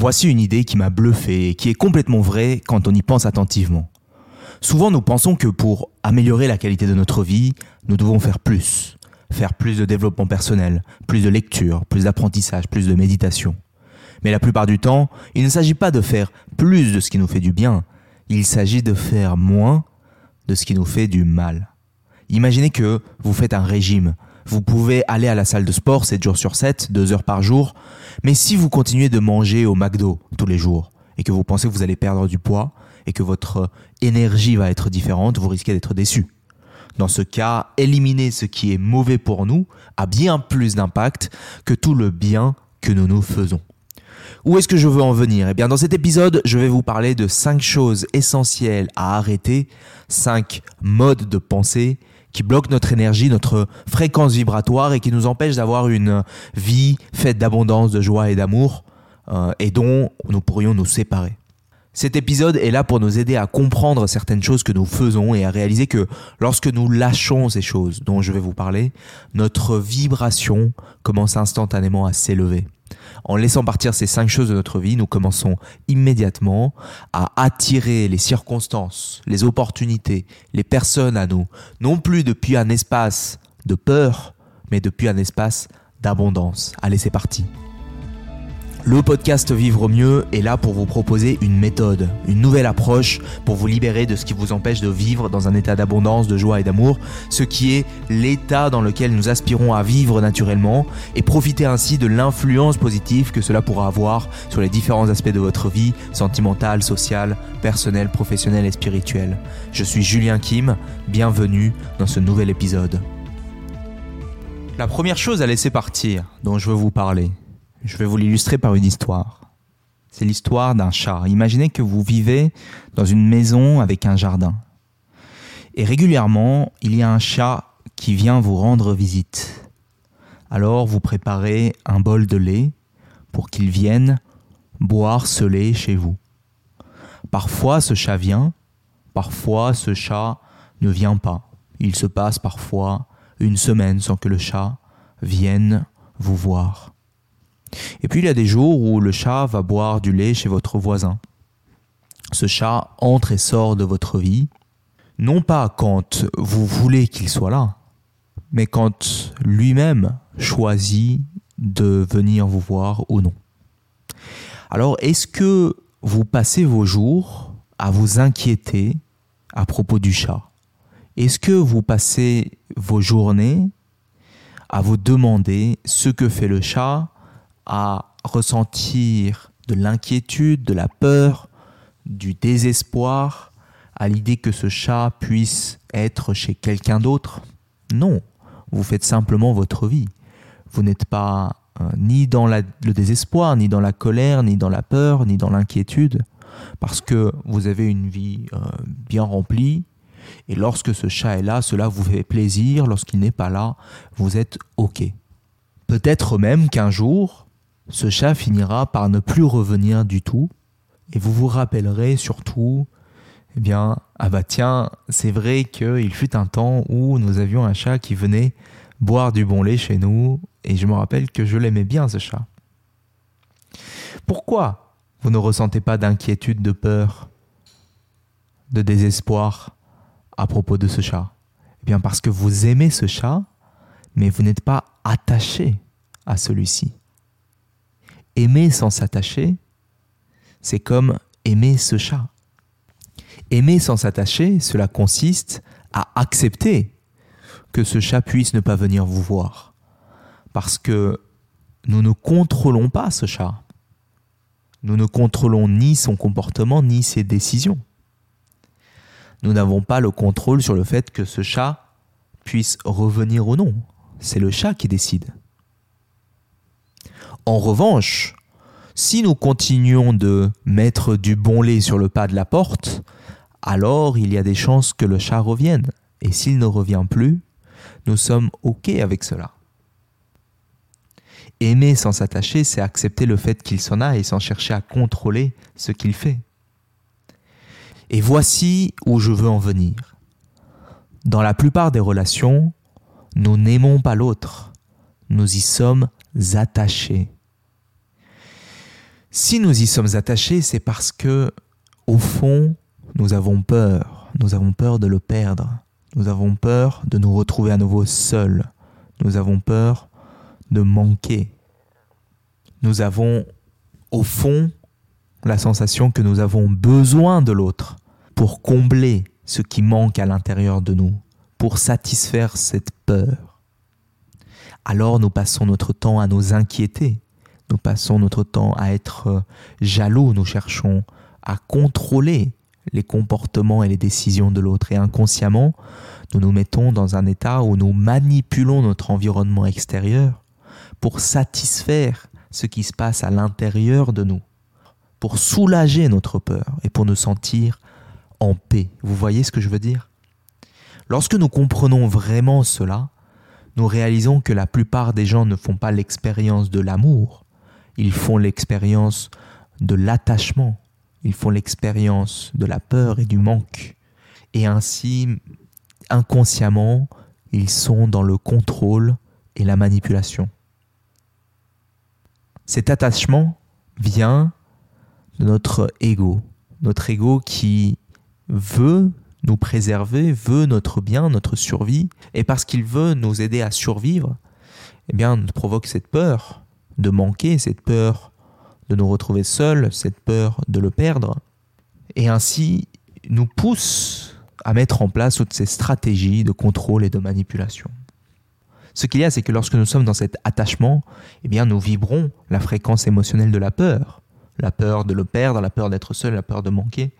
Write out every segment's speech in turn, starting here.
Voici une idée qui m'a bluffé et qui est complètement vraie quand on y pense attentivement. Souvent nous pensons que pour améliorer la qualité de notre vie, nous devons faire plus. Faire plus de développement personnel, plus de lecture, plus d'apprentissage, plus de méditation. Mais la plupart du temps, il ne s'agit pas de faire plus de ce qui nous fait du bien, il s'agit de faire moins de ce qui nous fait du mal. Imaginez que vous faites un régime. Vous pouvez aller à la salle de sport 7 jours sur 7, 2 heures par jour, mais si vous continuez de manger au McDo tous les jours et que vous pensez que vous allez perdre du poids et que votre énergie va être différente, vous risquez d'être déçu. Dans ce cas, éliminer ce qui est mauvais pour nous a bien plus d'impact que tout le bien que nous nous faisons. Où est-ce que je veux en venir? Eh bien, dans cet épisode, je vais vous parler de 5 choses essentielles à arrêter, 5 modes de pensée qui bloquent notre énergie, notre fréquence vibratoire et qui nous empêchent d'avoir une vie faite d'abondance, de joie et d'amour euh, et dont nous pourrions nous séparer. Cet épisode est là pour nous aider à comprendre certaines choses que nous faisons et à réaliser que lorsque nous lâchons ces choses dont je vais vous parler, notre vibration commence instantanément à s'élever. En laissant partir ces cinq choses de notre vie, nous commençons immédiatement à attirer les circonstances, les opportunités, les personnes à nous, non plus depuis un espace de peur, mais depuis un espace d'abondance. Allez, c'est parti. Le podcast Vivre mieux est là pour vous proposer une méthode, une nouvelle approche pour vous libérer de ce qui vous empêche de vivre dans un état d'abondance, de joie et d'amour, ce qui est l'état dans lequel nous aspirons à vivre naturellement et profiter ainsi de l'influence positive que cela pourra avoir sur les différents aspects de votre vie, sentimentale, sociale, personnelle, professionnelle et spirituelle. Je suis Julien Kim, bienvenue dans ce nouvel épisode. La première chose à laisser partir dont je veux vous parler, je vais vous l'illustrer par une histoire. C'est l'histoire d'un chat. Imaginez que vous vivez dans une maison avec un jardin. Et régulièrement, il y a un chat qui vient vous rendre visite. Alors vous préparez un bol de lait pour qu'il vienne boire ce lait chez vous. Parfois ce chat vient, parfois ce chat ne vient pas. Il se passe parfois une semaine sans que le chat vienne vous voir. Et puis il y a des jours où le chat va boire du lait chez votre voisin. Ce chat entre et sort de votre vie, non pas quand vous voulez qu'il soit là, mais quand lui-même choisit de venir vous voir ou non. Alors est-ce que vous passez vos jours à vous inquiéter à propos du chat? Est-ce que vous passez vos journées à vous demander ce que fait le chat à ressentir de l'inquiétude, de la peur, du désespoir à l'idée que ce chat puisse être chez quelqu'un d'autre. Non, vous faites simplement votre vie. Vous n'êtes pas euh, ni dans le désespoir, ni dans la colère, ni dans la peur, ni dans l'inquiétude, parce que vous avez une vie euh, bien remplie, et lorsque ce chat est là, cela vous fait plaisir, lorsqu'il n'est pas là, vous êtes OK. Peut-être même qu'un jour, ce chat finira par ne plus revenir du tout, et vous vous rappellerez surtout, eh bien, ah bah tiens, c'est vrai qu'il fut un temps où nous avions un chat qui venait boire du bon lait chez nous, et je me rappelle que je l'aimais bien ce chat. Pourquoi vous ne ressentez pas d'inquiétude, de peur, de désespoir à propos de ce chat? Eh bien parce que vous aimez ce chat, mais vous n'êtes pas attaché à celui-ci aimer sans s'attacher, c'est comme aimer ce chat. Aimer sans s'attacher, cela consiste à accepter que ce chat puisse ne pas venir vous voir. Parce que nous ne contrôlons pas ce chat. Nous ne contrôlons ni son comportement ni ses décisions. Nous n'avons pas le contrôle sur le fait que ce chat puisse revenir ou non. C'est le chat qui décide. En revanche, si nous continuons de mettre du bon lait sur le pas de la porte, alors il y a des chances que le chat revienne. Et s'il ne revient plus, nous sommes OK avec cela. Aimer sans s'attacher, c'est accepter le fait qu'il s'en aille sans chercher à contrôler ce qu'il fait. Et voici où je veux en venir. Dans la plupart des relations, nous n'aimons pas l'autre, nous y sommes attachés. Si nous y sommes attachés, c'est parce que, au fond, nous avons peur. Nous avons peur de le perdre. Nous avons peur de nous retrouver à nouveau seuls. Nous avons peur de manquer. Nous avons, au fond, la sensation que nous avons besoin de l'autre pour combler ce qui manque à l'intérieur de nous, pour satisfaire cette peur. Alors nous passons notre temps à nous inquiéter, nous passons notre temps à être jaloux, nous cherchons à contrôler les comportements et les décisions de l'autre. Et inconsciemment, nous nous mettons dans un état où nous manipulons notre environnement extérieur pour satisfaire ce qui se passe à l'intérieur de nous, pour soulager notre peur et pour nous sentir en paix. Vous voyez ce que je veux dire? Lorsque nous comprenons vraiment cela, nous réalisons que la plupart des gens ne font pas l'expérience de l'amour, ils font l'expérience de l'attachement, ils font l'expérience de la peur et du manque. Et ainsi, inconsciemment, ils sont dans le contrôle et la manipulation. Cet attachement vient de notre ego, notre ego qui veut nous préserver, veut notre bien, notre survie, et parce qu'il veut nous aider à survivre, eh bien, nous provoque cette peur de manquer, cette peur de nous retrouver seuls, cette peur de le perdre, et ainsi nous pousse à mettre en place toutes ces stratégies de contrôle et de manipulation. Ce qu'il y a, c'est que lorsque nous sommes dans cet attachement, eh bien, nous vibrons la fréquence émotionnelle de la peur. La peur de le perdre, la peur d'être seul, la peur de manquer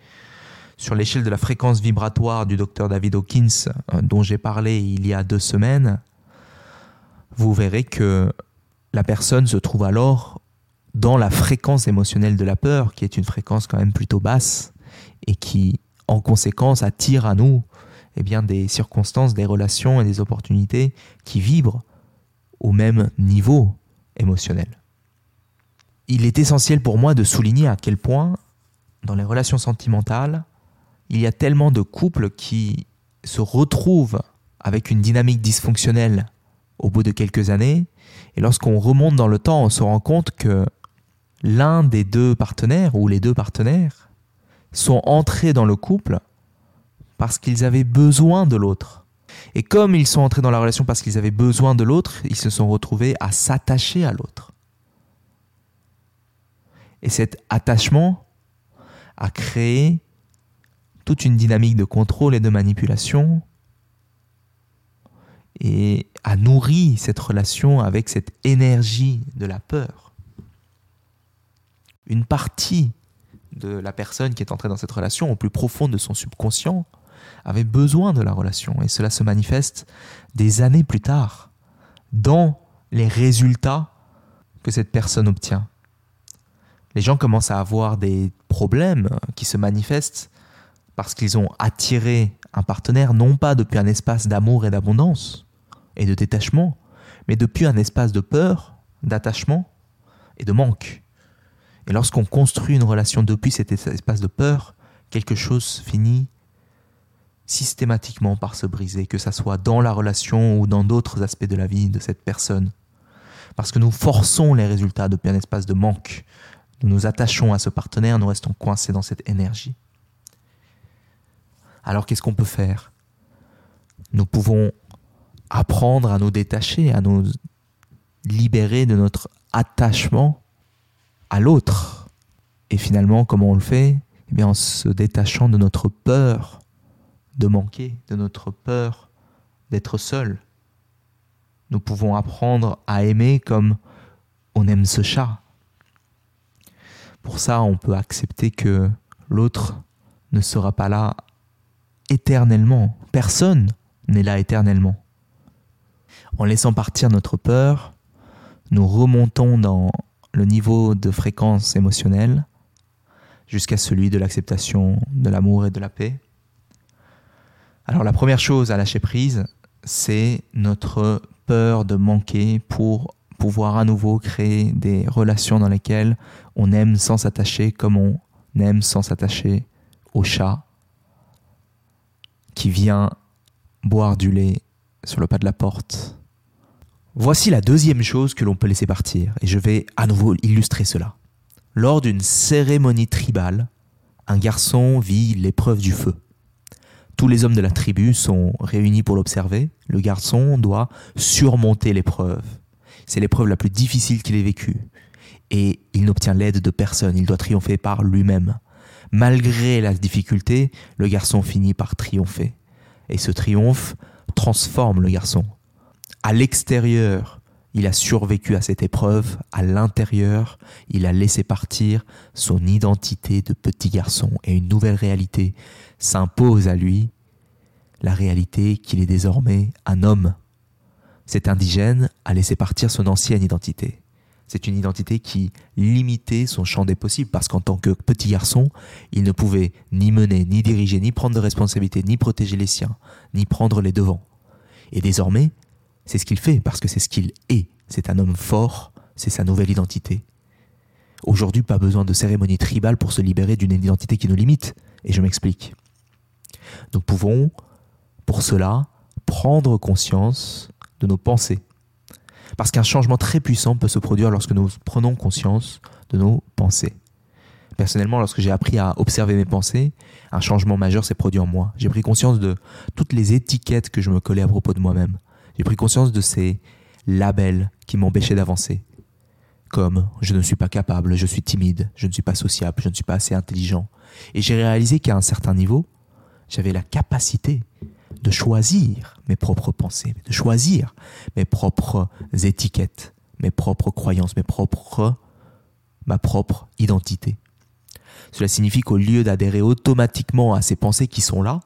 sur l'échelle de la fréquence vibratoire du docteur David Hawkins euh, dont j'ai parlé il y a deux semaines, vous verrez que la personne se trouve alors dans la fréquence émotionnelle de la peur, qui est une fréquence quand même plutôt basse, et qui, en conséquence, attire à nous eh bien, des circonstances, des relations et des opportunités qui vibrent au même niveau émotionnel. Il est essentiel pour moi de souligner à quel point, dans les relations sentimentales, il y a tellement de couples qui se retrouvent avec une dynamique dysfonctionnelle au bout de quelques années. Et lorsqu'on remonte dans le temps, on se rend compte que l'un des deux partenaires ou les deux partenaires sont entrés dans le couple parce qu'ils avaient besoin de l'autre. Et comme ils sont entrés dans la relation parce qu'ils avaient besoin de l'autre, ils se sont retrouvés à s'attacher à l'autre. Et cet attachement a créé toute une dynamique de contrôle et de manipulation et a nourri cette relation avec cette énergie de la peur. Une partie de la personne qui est entrée dans cette relation, au plus profond de son subconscient, avait besoin de la relation et cela se manifeste des années plus tard dans les résultats que cette personne obtient. Les gens commencent à avoir des problèmes qui se manifestent parce qu'ils ont attiré un partenaire non pas depuis un espace d'amour et d'abondance et de détachement, mais depuis un espace de peur, d'attachement et de manque. Et lorsqu'on construit une relation depuis cet espace de peur, quelque chose finit systématiquement par se briser, que ça soit dans la relation ou dans d'autres aspects de la vie de cette personne. Parce que nous forçons les résultats depuis un espace de manque. Nous nous attachons à ce partenaire, nous restons coincés dans cette énergie. Alors qu'est-ce qu'on peut faire? Nous pouvons apprendre à nous détacher, à nous libérer de notre attachement à l'autre. Et finalement, comment on le fait? Eh bien, en se détachant de notre peur de manquer, de notre peur d'être seul. Nous pouvons apprendre à aimer comme on aime ce chat. Pour ça, on peut accepter que l'autre ne sera pas là éternellement. Personne n'est là éternellement. En laissant partir notre peur, nous remontons dans le niveau de fréquence émotionnelle jusqu'à celui de l'acceptation, de l'amour et de la paix. Alors la première chose à lâcher prise, c'est notre peur de manquer pour pouvoir à nouveau créer des relations dans lesquelles on aime sans s'attacher comme on aime sans s'attacher au chat qui vient boire du lait sur le pas de la porte. Voici la deuxième chose que l'on peut laisser partir, et je vais à nouveau illustrer cela. Lors d'une cérémonie tribale, un garçon vit l'épreuve du feu. Tous les hommes de la tribu sont réunis pour l'observer. Le garçon doit surmonter l'épreuve. C'est l'épreuve la plus difficile qu'il ait vécue. Et il n'obtient l'aide de personne, il doit triompher par lui-même. Malgré la difficulté, le garçon finit par triompher. Et ce triomphe transforme le garçon. À l'extérieur, il a survécu à cette épreuve. À l'intérieur, il a laissé partir son identité de petit garçon. Et une nouvelle réalité s'impose à lui, la réalité qu'il est désormais un homme. Cet indigène a laissé partir son ancienne identité. C'est une identité qui limitait son champ des possibles parce qu'en tant que petit garçon, il ne pouvait ni mener, ni diriger, ni prendre de responsabilités, ni protéger les siens, ni prendre les devants. Et désormais, c'est ce qu'il fait parce que c'est ce qu'il est. C'est un homme fort, c'est sa nouvelle identité. Aujourd'hui, pas besoin de cérémonie tribale pour se libérer d'une identité qui nous limite. Et je m'explique. Nous pouvons, pour cela, prendre conscience de nos pensées parce qu'un changement très puissant peut se produire lorsque nous prenons conscience de nos pensées. Personnellement, lorsque j'ai appris à observer mes pensées, un changement majeur s'est produit en moi. J'ai pris conscience de toutes les étiquettes que je me collais à propos de moi-même. J'ai pris conscience de ces labels qui m'empêchaient d'avancer. Comme je ne suis pas capable, je suis timide, je ne suis pas sociable, je ne suis pas assez intelligent. Et j'ai réalisé qu'à un certain niveau, j'avais la capacité de choisir mes propres pensées, de choisir mes propres étiquettes, mes propres croyances, mes propres, ma propre identité. Cela signifie qu'au lieu d'adhérer automatiquement à ces pensées qui sont là,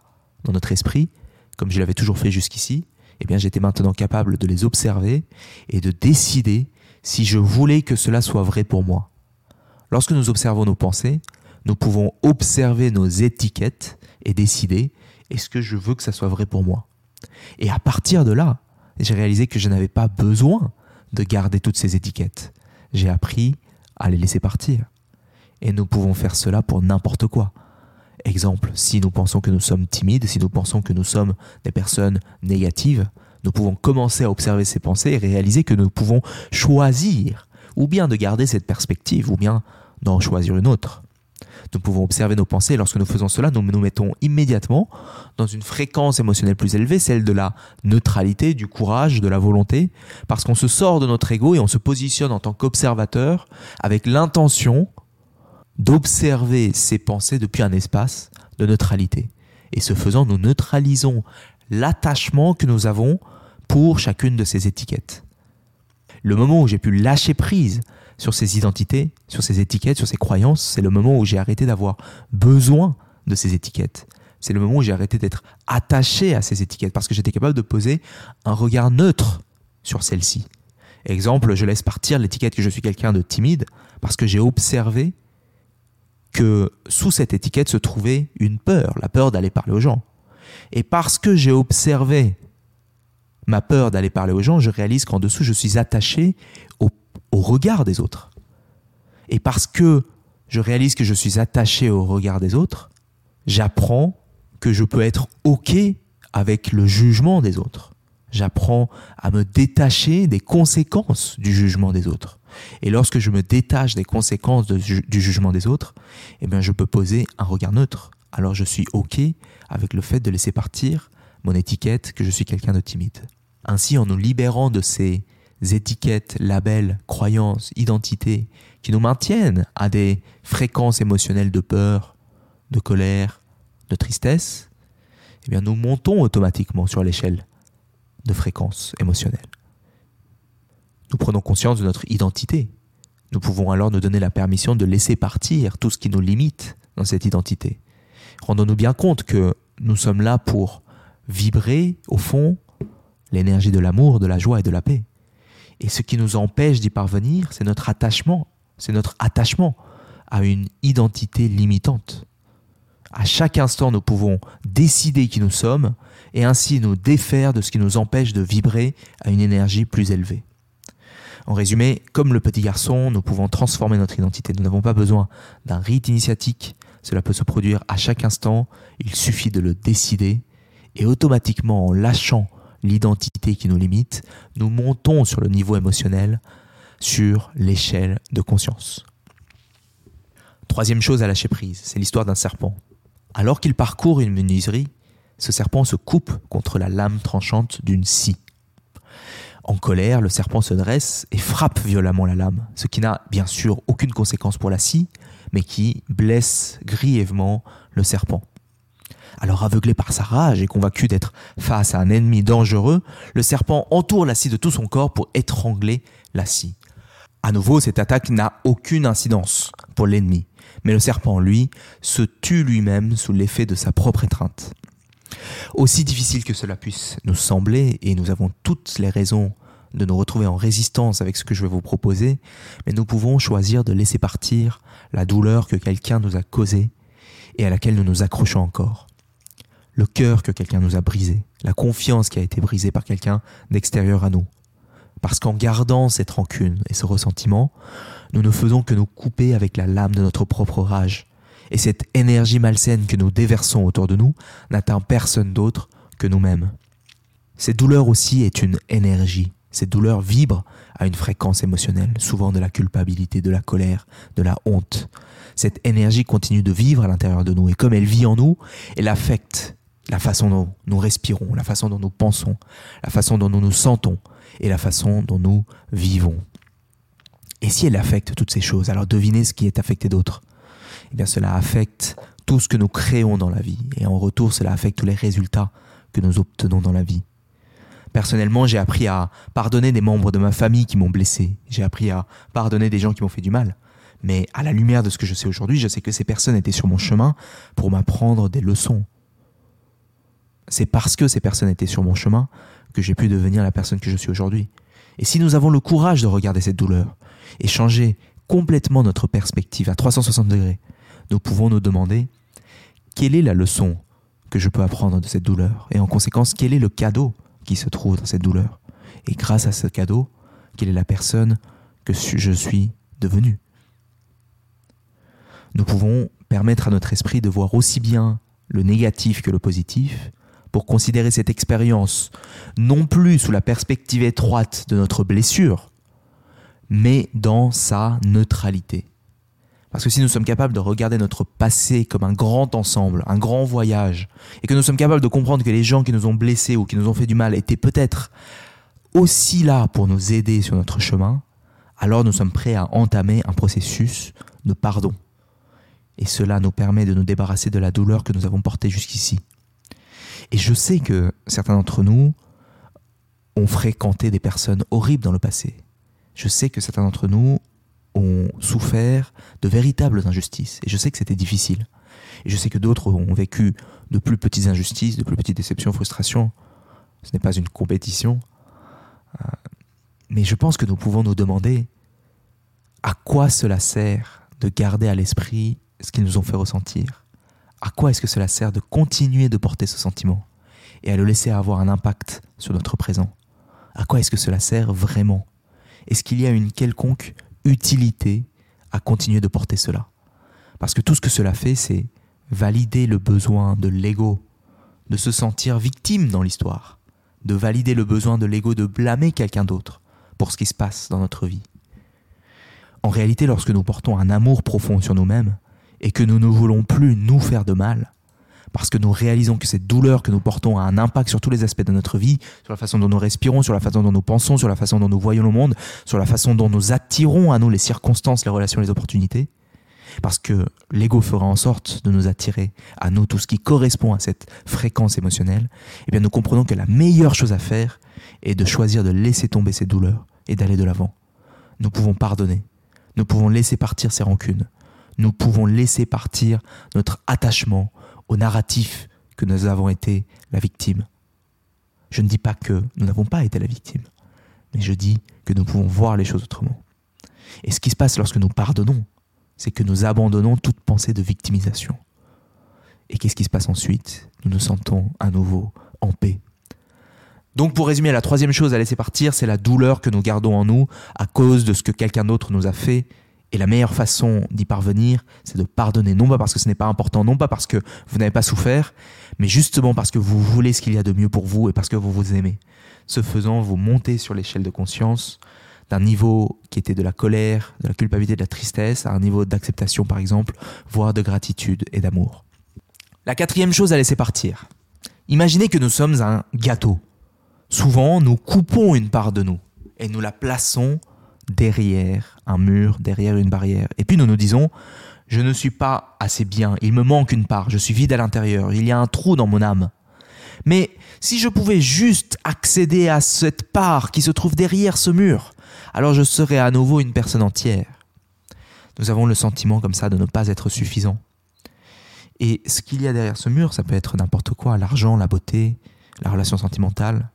dans notre esprit, comme je l'avais toujours fait jusqu'ici, eh bien j'étais maintenant capable de les observer et de décider si je voulais que cela soit vrai pour moi. Lorsque nous observons nos pensées, nous pouvons observer nos étiquettes et décider est-ce que je veux que ça soit vrai pour moi? Et à partir de là, j'ai réalisé que je n'avais pas besoin de garder toutes ces étiquettes. J'ai appris à les laisser partir. Et nous pouvons faire cela pour n'importe quoi. Exemple, si nous pensons que nous sommes timides, si nous pensons que nous sommes des personnes négatives, nous pouvons commencer à observer ces pensées et réaliser que nous pouvons choisir ou bien de garder cette perspective ou bien d'en choisir une autre. Nous pouvons observer nos pensées et lorsque nous faisons cela, nous nous mettons immédiatement dans une fréquence émotionnelle plus élevée, celle de la neutralité, du courage, de la volonté, parce qu'on se sort de notre ego et on se positionne en tant qu'observateur avec l'intention d'observer ces pensées depuis un espace de neutralité. Et ce faisant, nous neutralisons l'attachement que nous avons pour chacune de ces étiquettes. Le moment où j'ai pu lâcher prise sur ces identités, sur ces étiquettes, sur ces croyances, c'est le moment où j'ai arrêté d'avoir besoin de ces étiquettes. C'est le moment où j'ai arrêté d'être attaché à ces étiquettes parce que j'étais capable de poser un regard neutre sur celles-ci. Exemple, je laisse partir l'étiquette que je suis quelqu'un de timide parce que j'ai observé que sous cette étiquette se trouvait une peur, la peur d'aller parler aux gens. Et parce que j'ai observé ma peur d'aller parler aux gens, je réalise qu'en dessous, je suis attaché au au regard des autres. Et parce que je réalise que je suis attaché au regard des autres, j'apprends que je peux être OK avec le jugement des autres. J'apprends à me détacher des conséquences du jugement des autres. Et lorsque je me détache des conséquences du jugement des autres, eh bien, je peux poser un regard neutre. Alors je suis OK avec le fait de laisser partir mon étiquette que je suis quelqu'un de timide. Ainsi, en nous libérant de ces étiquettes, labels, croyances, identités qui nous maintiennent à des fréquences émotionnelles de peur, de colère, de tristesse, eh bien nous montons automatiquement sur l'échelle de fréquences émotionnelles. Nous prenons conscience de notre identité. Nous pouvons alors nous donner la permission de laisser partir tout ce qui nous limite dans cette identité. Rendons-nous bien compte que nous sommes là pour vibrer, au fond, l'énergie de l'amour, de la joie et de la paix. Et ce qui nous empêche d'y parvenir, c'est notre attachement. C'est notre attachement à une identité limitante. À chaque instant, nous pouvons décider qui nous sommes et ainsi nous défaire de ce qui nous empêche de vibrer à une énergie plus élevée. En résumé, comme le petit garçon, nous pouvons transformer notre identité. Nous n'avons pas besoin d'un rite initiatique. Cela peut se produire à chaque instant. Il suffit de le décider et automatiquement en lâchant l'identité qui nous limite, nous montons sur le niveau émotionnel, sur l'échelle de conscience. Troisième chose à lâcher prise, c'est l'histoire d'un serpent. Alors qu'il parcourt une menuiserie, ce serpent se coupe contre la lame tranchante d'une scie. En colère, le serpent se dresse et frappe violemment la lame, ce qui n'a bien sûr aucune conséquence pour la scie, mais qui blesse grièvement le serpent. Alors aveuglé par sa rage et convaincu d'être face à un ennemi dangereux, le serpent entoure la scie de tout son corps pour étrangler la scie. À nouveau, cette attaque n'a aucune incidence pour l'ennemi, mais le serpent, lui, se tue lui-même sous l'effet de sa propre étreinte. Aussi difficile que cela puisse nous sembler, et nous avons toutes les raisons de nous retrouver en résistance avec ce que je vais vous proposer, mais nous pouvons choisir de laisser partir la douleur que quelqu'un nous a causée et à laquelle nous nous accrochons encore. Le cœur que quelqu'un nous a brisé, la confiance qui a été brisée par quelqu'un d'extérieur à nous. Parce qu'en gardant cette rancune et ce ressentiment, nous ne faisons que nous couper avec la lame de notre propre rage. Et cette énergie malsaine que nous déversons autour de nous n'atteint personne d'autre que nous-mêmes. Cette douleur aussi est une énergie. Cette douleur vibre à une fréquence émotionnelle, souvent de la culpabilité, de la colère, de la honte. Cette énergie continue de vivre à l'intérieur de nous et comme elle vit en nous, elle affecte la façon dont nous respirons, la façon dont nous pensons, la façon dont nous nous sentons et la façon dont nous vivons. Et si elle affecte toutes ces choses, alors devinez ce qui est affecté d'autre. Eh bien cela affecte tout ce que nous créons dans la vie et en retour cela affecte tous les résultats que nous obtenons dans la vie. Personnellement, j'ai appris à pardonner des membres de ma famille qui m'ont blessé. J'ai appris à pardonner des gens qui m'ont fait du mal. Mais à la lumière de ce que je sais aujourd'hui, je sais que ces personnes étaient sur mon chemin pour m'apprendre des leçons. C'est parce que ces personnes étaient sur mon chemin que j'ai pu devenir la personne que je suis aujourd'hui. Et si nous avons le courage de regarder cette douleur et changer complètement notre perspective à 360 degrés, nous pouvons nous demander quelle est la leçon que je peux apprendre de cette douleur? Et en conséquence quel est le cadeau qui se trouve dans cette douleur? Et grâce à ce cadeau, quelle est la personne que je suis devenue. Nous pouvons permettre à notre esprit de voir aussi bien le négatif que le positif pour considérer cette expérience non plus sous la perspective étroite de notre blessure, mais dans sa neutralité. Parce que si nous sommes capables de regarder notre passé comme un grand ensemble, un grand voyage, et que nous sommes capables de comprendre que les gens qui nous ont blessés ou qui nous ont fait du mal étaient peut-être aussi là pour nous aider sur notre chemin, alors nous sommes prêts à entamer un processus de pardon. Et cela nous permet de nous débarrasser de la douleur que nous avons portée jusqu'ici. Et je sais que certains d'entre nous ont fréquenté des personnes horribles dans le passé. Je sais que certains d'entre nous ont souffert de véritables injustices. Et je sais que c'était difficile. Et je sais que d'autres ont vécu de plus petites injustices, de plus petites déceptions, frustrations. Ce n'est pas une compétition. Euh, mais je pense que nous pouvons nous demander à quoi cela sert de garder à l'esprit ce qu'ils nous ont fait ressentir. À quoi est-ce que cela sert de continuer de porter ce sentiment et à le laisser avoir un impact sur notre présent? À quoi est-ce que cela sert vraiment? Est-ce qu'il y a une quelconque utilité à continuer de porter cela? Parce que tout ce que cela fait, c'est valider le besoin de l'ego de se sentir victime dans l'histoire, de valider le besoin de l'ego de blâmer quelqu'un d'autre pour ce qui se passe dans notre vie. En réalité, lorsque nous portons un amour profond sur nous-mêmes et que nous ne voulons plus nous faire de mal, parce que nous réalisons que cette douleur que nous portons a un impact sur tous les aspects de notre vie, sur la façon dont nous respirons, sur la façon dont nous pensons, sur la façon dont nous voyons le monde, sur la façon dont nous attirons à nous les circonstances, les relations, les opportunités. Parce que l'ego fera en sorte de nous attirer à nous tout ce qui correspond à cette fréquence émotionnelle, eh bien nous comprenons que la meilleure chose à faire est de choisir de laisser tomber ces douleurs et d'aller de l'avant. Nous pouvons pardonner, nous pouvons laisser partir ces rancunes, nous pouvons laisser partir notre attachement au narratif que nous avons été la victime. Je ne dis pas que nous n'avons pas été la victime, mais je dis que nous pouvons voir les choses autrement. Et ce qui se passe lorsque nous pardonnons, c'est que nous abandonnons toute pensée de victimisation. Et qu'est-ce qui se passe ensuite? Nous nous sentons à nouveau en paix. Donc pour résumer, la troisième chose à laisser partir, c'est la douleur que nous gardons en nous à cause de ce que quelqu'un d'autre nous a fait et la meilleure façon d'y parvenir, c'est de pardonner, non pas parce que ce n'est pas important, non pas parce que vous n'avez pas souffert, mais justement parce que vous voulez ce qu'il y a de mieux pour vous et parce que vous vous aimez. Ce faisant, vous montez sur l'échelle de conscience d'un niveau qui était de la colère, de la culpabilité, de la tristesse, à un niveau d'acceptation par exemple, voire de gratitude et d'amour. La quatrième chose à laisser partir. Imaginez que nous sommes un gâteau. Souvent, nous coupons une part de nous et nous la plaçons derrière un mur, derrière une barrière. Et puis nous nous disons, je ne suis pas assez bien, il me manque une part, je suis vide à l'intérieur, il y a un trou dans mon âme. Mais si je pouvais juste accéder à cette part qui se trouve derrière ce mur, alors je serais à nouveau une personne entière. Nous avons le sentiment comme ça de ne pas être suffisant. Et ce qu'il y a derrière ce mur, ça peut être n'importe quoi, l'argent, la beauté, la relation sentimentale.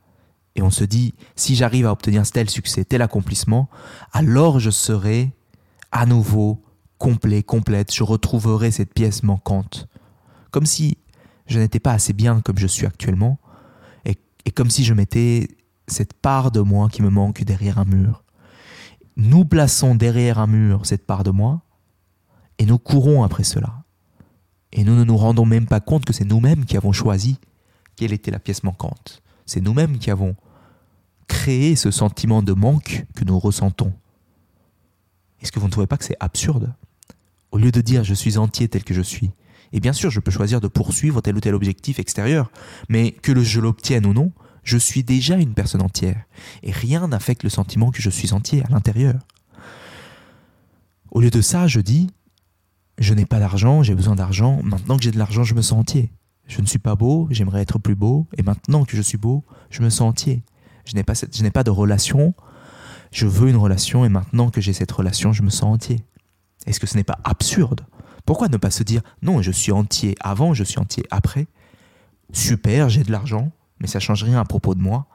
Et on se dit, si j'arrive à obtenir tel succès, tel accomplissement, alors je serai à nouveau complet, complète, je retrouverai cette pièce manquante. Comme si je n'étais pas assez bien comme je suis actuellement, et, comme si je mettais cette part de moi qui me manque derrière un mur. Nous plaçons derrière un mur cette part de moi, et nous courons après cela. Et nous ne nous rendons même pas compte que c'est nous-mêmes qui avons choisi quelle était la pièce manquante. C'est nous-mêmes qui avons créé ce sentiment de manque que nous ressentons. Est-ce que vous ne trouvez pas que c'est absurde? Au lieu de dire je suis entier tel que je suis, et bien sûr je peux choisir de poursuivre tel ou tel objectif extérieur, mais que je l'obtienne ou non, je suis déjà une personne entière, et rien n'affecte le sentiment que je suis entier à l'intérieur. Au lieu de ça, je dis je n'ai pas d'argent, j'ai besoin d'argent, maintenant que j'ai de l'argent, je me sens entier. Je ne suis pas beau, j'aimerais être plus beau, et maintenant que je suis beau, je me sens entier. Je n'ai pas, je n'ai pas de relation, je veux une relation, et maintenant que j'ai cette relation, je me sens entier. Est-ce que ce n'est pas absurde? Pourquoi ne pas se dire, non, je suis entier avant, je suis entier après Super, j'ai de l'argent, mais ça ne change rien à propos de moi.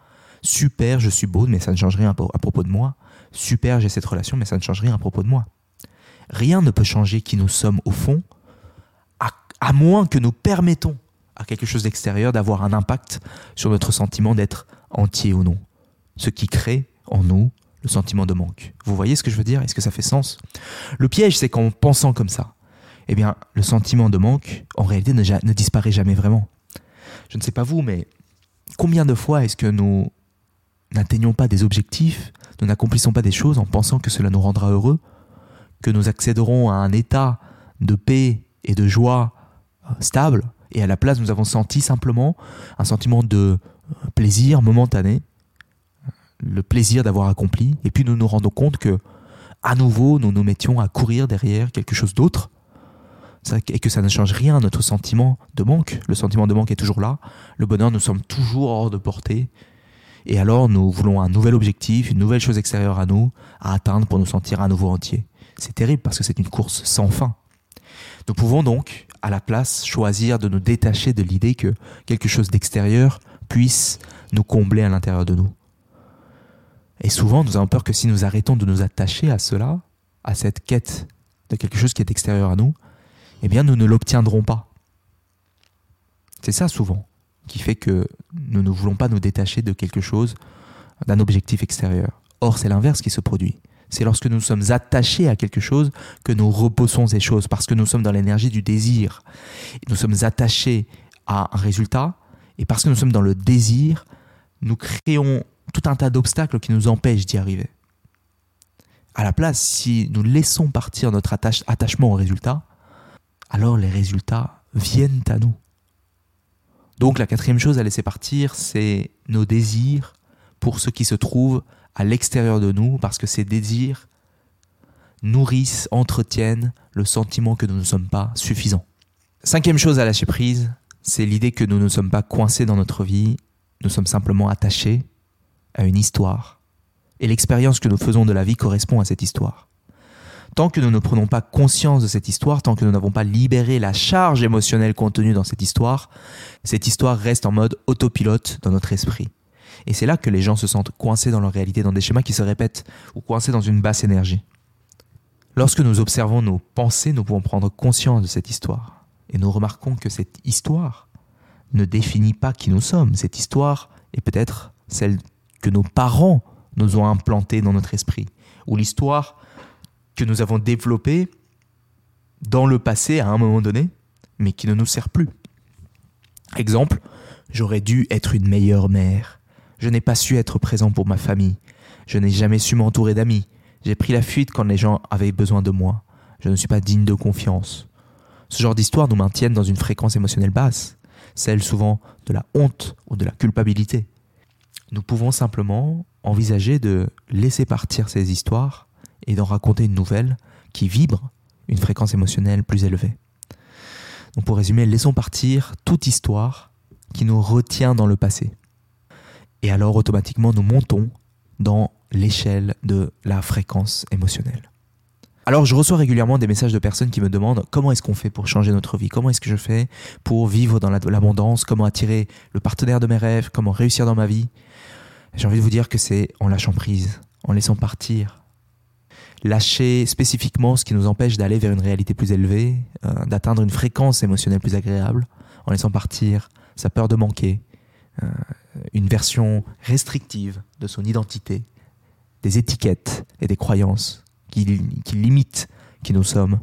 Super, je suis beau, mais ça ne change rien à propos de moi. Super, j'ai cette relation, mais ça ne change rien à propos de moi rien ne peut changer qui nous sommes au fond, à, moins que nous permettons à quelque chose d'extérieur d'avoir un impact sur notre sentiment d'être entier ou non. Ce qui crée en nous le sentiment de manque. Vous voyez ce que je veux dire? Est-ce que ça fait sens? Le piège, c'est qu'en pensant comme ça, eh bien, le sentiment de manque, en réalité, ne, ne disparaît jamais vraiment. Je ne sais pas vous, mais combien de fois est-ce que nous n'atteignons pas des objectifs, nous n'accomplissons pas des choses en pensant que cela nous rendra heureux que nous accéderons à un état de paix et de joie euh, stable, et à la place nous avons senti simplement un sentiment de plaisir momentané, le plaisir d'avoir accompli, et puis nous nous rendons compte que à nouveau nous nous mettions à courir derrière quelque chose d'autre, et que ça ne change rien à notre sentiment de manque. Le sentiment de manque est toujours là, le bonheur nous sommes toujours hors de portée, et alors nous voulons un nouvel objectif, une nouvelle chose extérieure à nous, à atteindre pour nous sentir à nouveau entiers. C'est terrible parce que c'est une course sans fin. Nous pouvons donc, à la place, choisir de nous détacher de l'idée que quelque chose d'extérieur puisse nous combler à l'intérieur de nous. Et souvent, nous avons peur que si nous arrêtons de nous attacher à cela, à cette quête de quelque chose qui est extérieur à nous, eh bien, nous ne l'obtiendrons pas. C'est ça souvent qui fait que nous ne voulons pas nous détacher de quelque chose, d'un objectif extérieur. Or, c'est l'inverse qui se produit. C'est lorsque nous sommes attachés à quelque chose que nous reposons ces choses, parce que nous sommes dans l'énergie du désir. Nous sommes attachés à un résultat, et parce que nous sommes dans le désir, nous créons tout un tas d'obstacles qui nous empêchent d'y arriver. À la place, si nous laissons partir notre attachement au résultat, alors les résultats viennent à nous. Donc la quatrième chose à laisser partir, c'est nos désirs pour ce qui se trouve à l'extérieur de nous parce que ces désirs nourrissent, entretiennent le sentiment que nous ne sommes pas suffisants. Cinquième chose à lâcher prise, c'est l'idée que nous ne sommes pas coincés dans notre vie, nous sommes simplement attachés à une histoire. Et l'expérience que nous faisons de la vie correspond à cette histoire. Tant que nous ne prenons pas conscience de cette histoire, tant que nous n'avons pas libéré la charge émotionnelle contenue dans cette histoire, cette histoire reste en mode autopilote dans notre esprit. Et c'est là que les gens se sentent coincés dans leur réalité, dans des schémas qui se répètent, ou coincés dans une basse énergie. Lorsque nous observons nos pensées, nous pouvons prendre conscience de cette histoire. Et nous remarquons que cette histoire ne définit pas qui nous sommes. Cette histoire est peut-être celle que nos parents nous ont implantée dans notre esprit, ou l'histoire que nous avons développée dans le passé à un moment donné, mais qui ne nous sert plus. Exemple, j'aurais dû être une meilleure mère, je n'ai pas su être présent pour ma famille. Je n'ai jamais su m'entourer d'amis. J'ai pris la fuite quand les gens avaient besoin de moi. Je ne suis pas digne de confiance. Ce genre d'histoires nous maintiennent dans une fréquence émotionnelle basse, celle souvent de la honte ou de la culpabilité. Nous pouvons simplement envisager de laisser partir ces histoires et d'en raconter une nouvelle qui vibre une fréquence émotionnelle plus élevée. Donc pour résumer, laissons partir toute histoire qui nous retient dans le passé. Et alors automatiquement nous montons dans l'échelle de la fréquence émotionnelle. Alors je reçois régulièrement des messages de personnes qui me demandent comment est-ce qu'on fait pour changer notre vie, comment est-ce que je fais pour vivre dans l'abondance, comment attirer le partenaire de mes rêves, comment réussir dans ma vie? J'ai envie de vous dire que c'est en lâchant prise, en laissant partir. Lâcher spécifiquement ce qui nous empêche d'aller vers une réalité plus élevée, euh, d'atteindre une fréquence émotionnelle plus agréable, en laissant partir sa peur de manquer, une version restrictive de son identité, des étiquettes et des croyances qui, limitent qui nous sommes,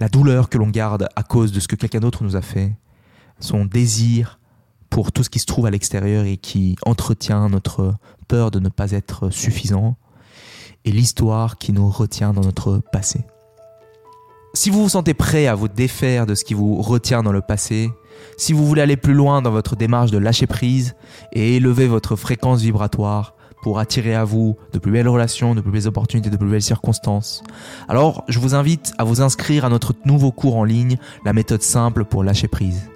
la douleur que l'on garde à cause de ce que quelqu'un d'autre nous a fait, son désir pour tout ce qui se trouve à l'extérieur et qui entretient notre peur de ne pas être suffisant, et l'histoire qui nous retient dans notre passé. Si vous vous sentez prêt à vous défaire de ce qui vous retient dans le passé, si vous voulez aller plus loin dans votre démarche de lâcher prise et élever votre fréquence vibratoire pour attirer à vous de plus belles relations, de plus belles opportunités, de plus belles circonstances, alors je vous invite à vous inscrire à notre nouveau cours en ligne, la méthode simple pour lâcher prise.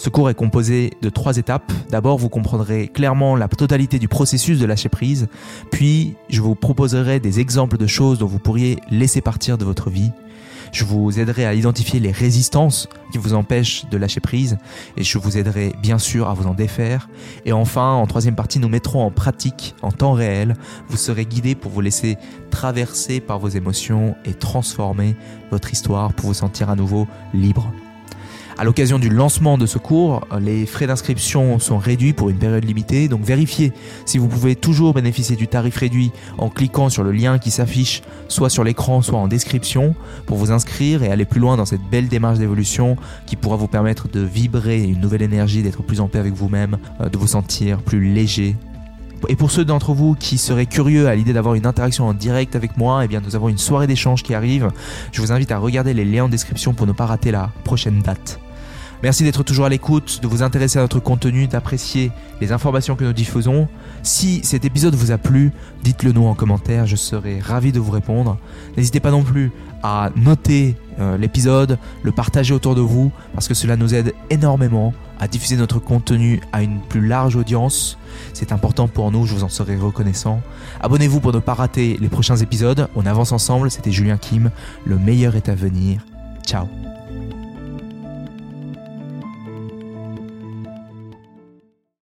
Ce cours est composé de trois étapes. D'abord, vous comprendrez clairement la totalité du processus de lâcher prise, puis je vous proposerai des exemples de choses dont vous pourriez laisser partir de votre vie. Je vous aiderai à identifier les résistances qui vous empêchent de lâcher prise et je vous aiderai bien sûr à vous en défaire. Et enfin, en troisième partie, nous mettrons en pratique en temps réel. Vous serez guidé pour vous laisser traverser par vos émotions et transformer votre histoire pour vous sentir à nouveau libre. À l'occasion du lancement de ce cours, les frais d'inscription sont réduits pour une période limitée, donc vérifiez si vous pouvez toujours bénéficier du tarif réduit en cliquant sur le lien qui s'affiche soit sur l'écran, soit en description pour vous inscrire et aller plus loin dans cette belle démarche d'évolution qui pourra vous permettre de vibrer une nouvelle énergie, d'être plus en paix avec vous-même, euh, de vous sentir plus léger, et pour ceux d'entre vous qui seraient curieux à l'idée d'avoir une interaction en direct avec moi, eh bien nous avons une soirée d'échange qui arrive. Je vous invite à regarder les liens en description pour ne pas rater la prochaine date. Merci d'être toujours à l'écoute, de vous intéresser à notre contenu, d'apprécier les informations que nous diffusons. Si cet épisode vous a plu, dites-le nous en commentaire, je serai ravi de vous répondre. N'hésitez pas non plus à noter euh, l'épisode, le partager autour de vous, parce que cela nous aide énormément à diffuser notre contenu à une plus large audience. C'est important pour nous, je vous en serai reconnaissant. Abonnez-vous pour ne pas rater les prochains épisodes. On avance ensemble, c'était Julien Kim. Le meilleur est à venir. Ciao